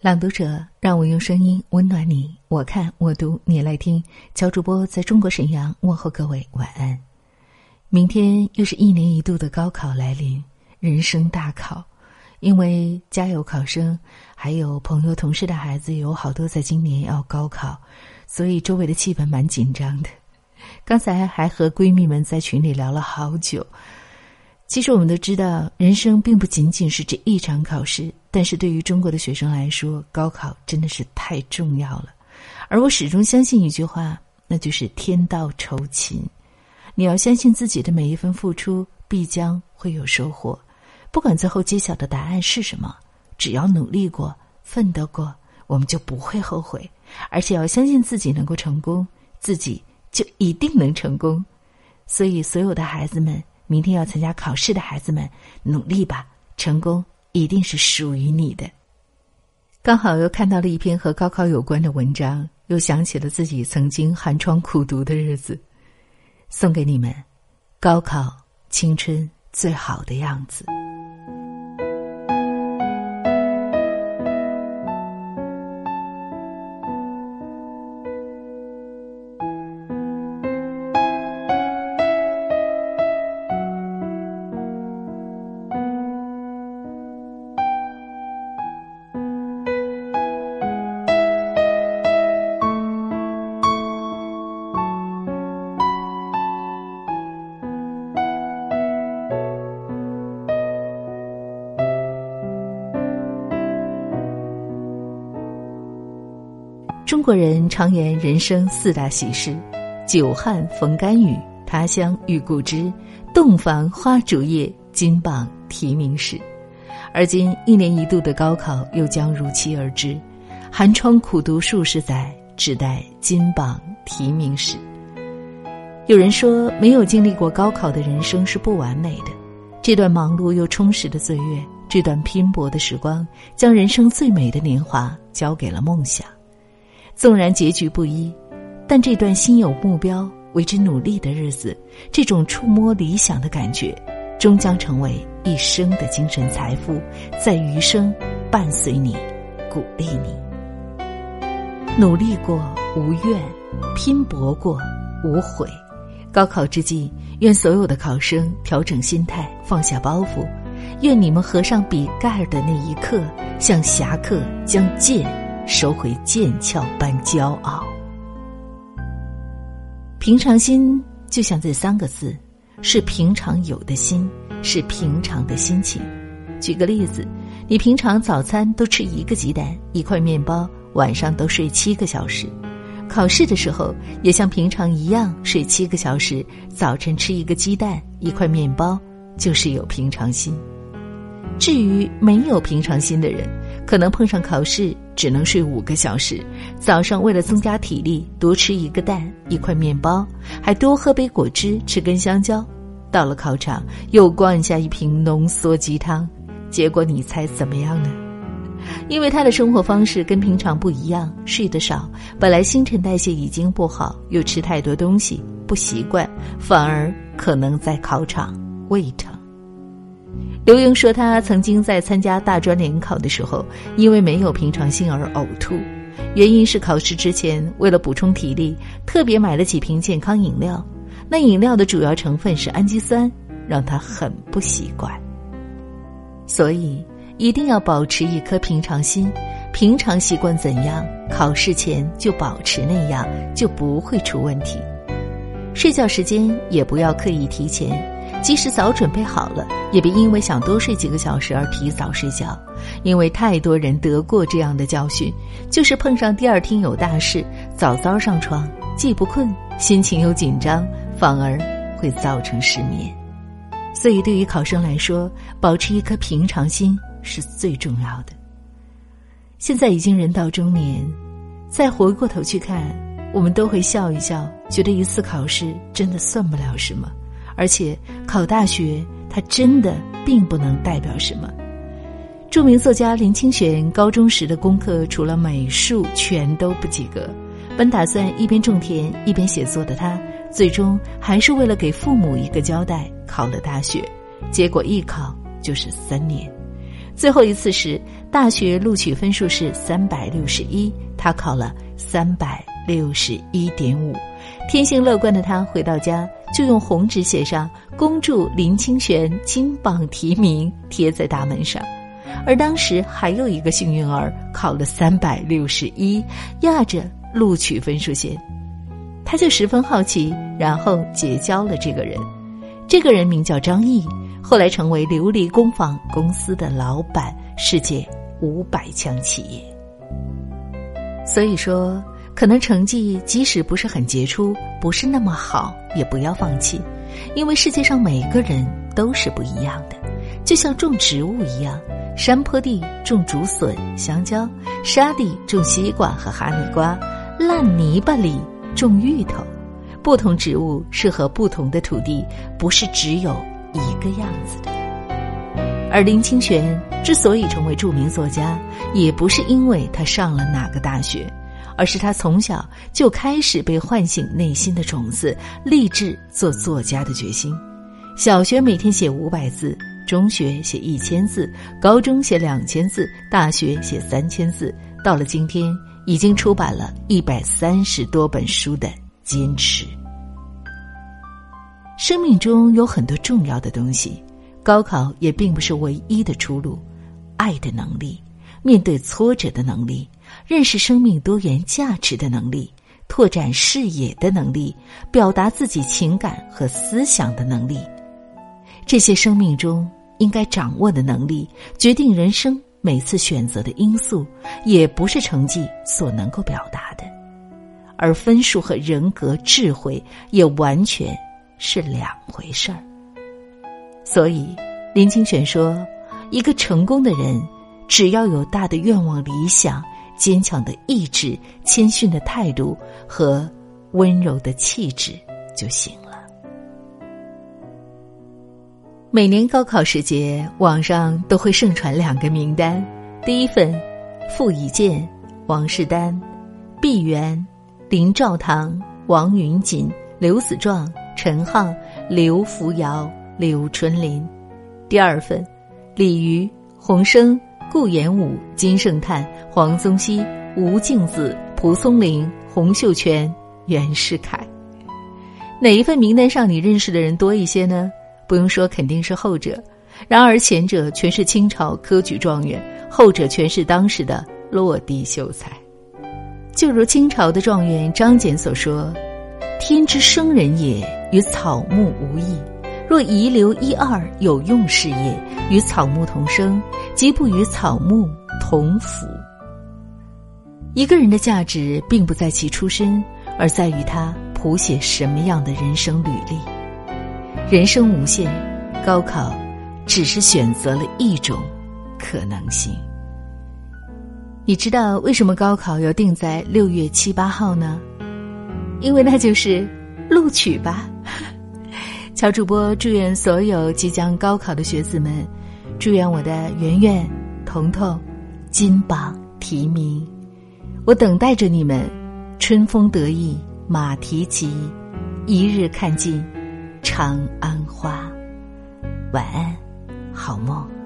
朗读者，让我用声音温暖你。我看，我读，你来听。乔主播在中国沈阳问候各位晚安。明天又是一年一度的高考来临，人生大考。因为家有考生，还有朋友、同事的孩子有好多在今年要高考，所以周围的气氛蛮紧张的。刚才还和闺蜜们在群里聊了好久。其实我们都知道，人生并不仅仅是这一场考试，但是对于中国的学生来说，高考真的是太重要了。而我始终相信一句话，那就是“天道酬勤”。你要相信自己的每一份付出必将会有收获，不管最后揭晓的答案是什么，只要努力过、奋斗过，我们就不会后悔。而且要相信自己能够成功，自己就一定能成功。所以，所有的孩子们。明天要参加考试的孩子们，努力吧！成功一定是属于你的。刚好又看到了一篇和高考有关的文章，又想起了自己曾经寒窗苦读的日子，送给你们：高考青春最好的样子。国人常言人生四大喜事：久旱逢甘雨，他乡遇故知，洞房花烛夜，金榜题名时。而今一年一度的高考又将如期而至，寒窗苦读数十载，只待金榜题名时。有人说，没有经历过高考的人生是不完美的。这段忙碌又充实的岁月，这段拼搏的时光，将人生最美的年华交给了梦想。纵然结局不一，但这段心有目标、为之努力的日子，这种触摸理想的感觉，终将成为一生的精神财富，在余生伴随你，鼓励你。努力过无怨，拼搏过无悔。高考之际，愿所有的考生调整心态，放下包袱。愿你们合上笔盖的那一刻，像侠客将剑。收回剑鞘般骄傲，平常心就像这三个字，是平常有的心，是平常的心情。举个例子，你平常早餐都吃一个鸡蛋一块面包，晚上都睡七个小时，考试的时候也像平常一样睡七个小时，早晨吃一个鸡蛋一块面包，就是有平常心。至于没有平常心的人，可能碰上考试。只能睡五个小时，早上为了增加体力，多吃一个蛋、一块面包，还多喝杯果汁、吃根香蕉。到了考场，又灌下一瓶浓缩鸡汤，结果你猜怎么样呢？因为他的生活方式跟平常不一样，睡得少，本来新陈代谢已经不好，又吃太多东西，不习惯，反而可能在考场胃疼。刘英说，他曾经在参加大专联考的时候，因为没有平常心而呕吐，原因是考试之前为了补充体力，特别买了几瓶健康饮料，那饮料的主要成分是氨基酸，让他很不习惯。所以一定要保持一颗平常心，平常习惯怎样，考试前就保持那样，就不会出问题。睡觉时间也不要刻意提前。即使早准备好了，也别因为想多睡几个小时而提早睡觉，因为太多人得过这样的教训，就是碰上第二天有大事，早早上床，既不困，心情又紧张，反而会造成失眠。所以，对于考生来说，保持一颗平常心是最重要的。现在已经人到中年，再回过头去看，我们都会笑一笑，觉得一次考试真的算不了什么。而且考大学，它真的并不能代表什么。著名作家林清玄高中时的功课，除了美术，全都不及格。本打算一边种田一边写作的他，最终还是为了给父母一个交代，考了大学。结果一考就是三年。最后一次时，大学录取分数是三百六十一，他考了三百六十一点五。天性乐观的他回到家，就用红纸写上“恭祝林清玄金榜题名”，贴在大门上。而当时还有一个幸运儿考了三百六十一，压着录取分数线，他就十分好奇，然后结交了这个人。这个人名叫张毅，后来成为琉璃工坊公司的老板，世界五百强企业。所以说，可能成绩即使不是很杰出，不是那么好，也不要放弃，因为世界上每个人都是不一样的，就像种植物一样。山坡地种竹笋、香蕉，沙地种西瓜和哈密瓜，烂泥巴里种芋头。不同植物适合不同的土地，不是只有一个样子的。而林清玄之所以成为著名作家，也不是因为他上了哪个大学，而是他从小就开始被唤醒内心的种子，立志做作家的决心。小学每天写五百字。中学写一千字，高中写两千字，大学写三千字，到了今天已经出版了一百三十多本书的坚持。生命中有很多重要的东西，高考也并不是唯一的出路。爱的能力，面对挫折的能力，认识生命多元价值的能力，拓展视野的能力，表达自己情感和思想的能力，这些生命中。应该掌握的能力，决定人生每次选择的因素，也不是成绩所能够表达的，而分数和人格智慧也完全是两回事儿。所以，林清玄说：“一个成功的人，只要有大的愿望、理想、坚强的意志、谦逊的态度和温柔的气质就行了。”每年高考时节，网上都会盛传两个名单：第一份，傅以健、王士丹；毕沅、林兆堂、王云锦、刘子壮、陈浩、刘福尧、刘春林；第二份，李渔、洪生、顾炎武、金圣叹、黄宗羲、吴敬梓、蒲松龄、洪秀全、袁世凯。哪一份名单上你认识的人多一些呢？不用说，肯定是后者。然而前者全是清朝科举状元，后者全是当时的落地秀才。就如清朝的状元张謇所说：“天之生人也，与草木无异。若遗留一二有用事业，与草木同生，即不与草木同腐。”一个人的价值，并不在其出身，而在于他谱写什么样的人生履历。人生无限，高考只是选择了一种可能性。你知道为什么高考要定在六月七八号呢？因为那就是录取吧。乔主播祝愿所有即将高考的学子们，祝愿我的圆圆、彤彤金榜题名。我等待着你们，春风得意马蹄疾，一日看尽。长安花，晚安，好梦。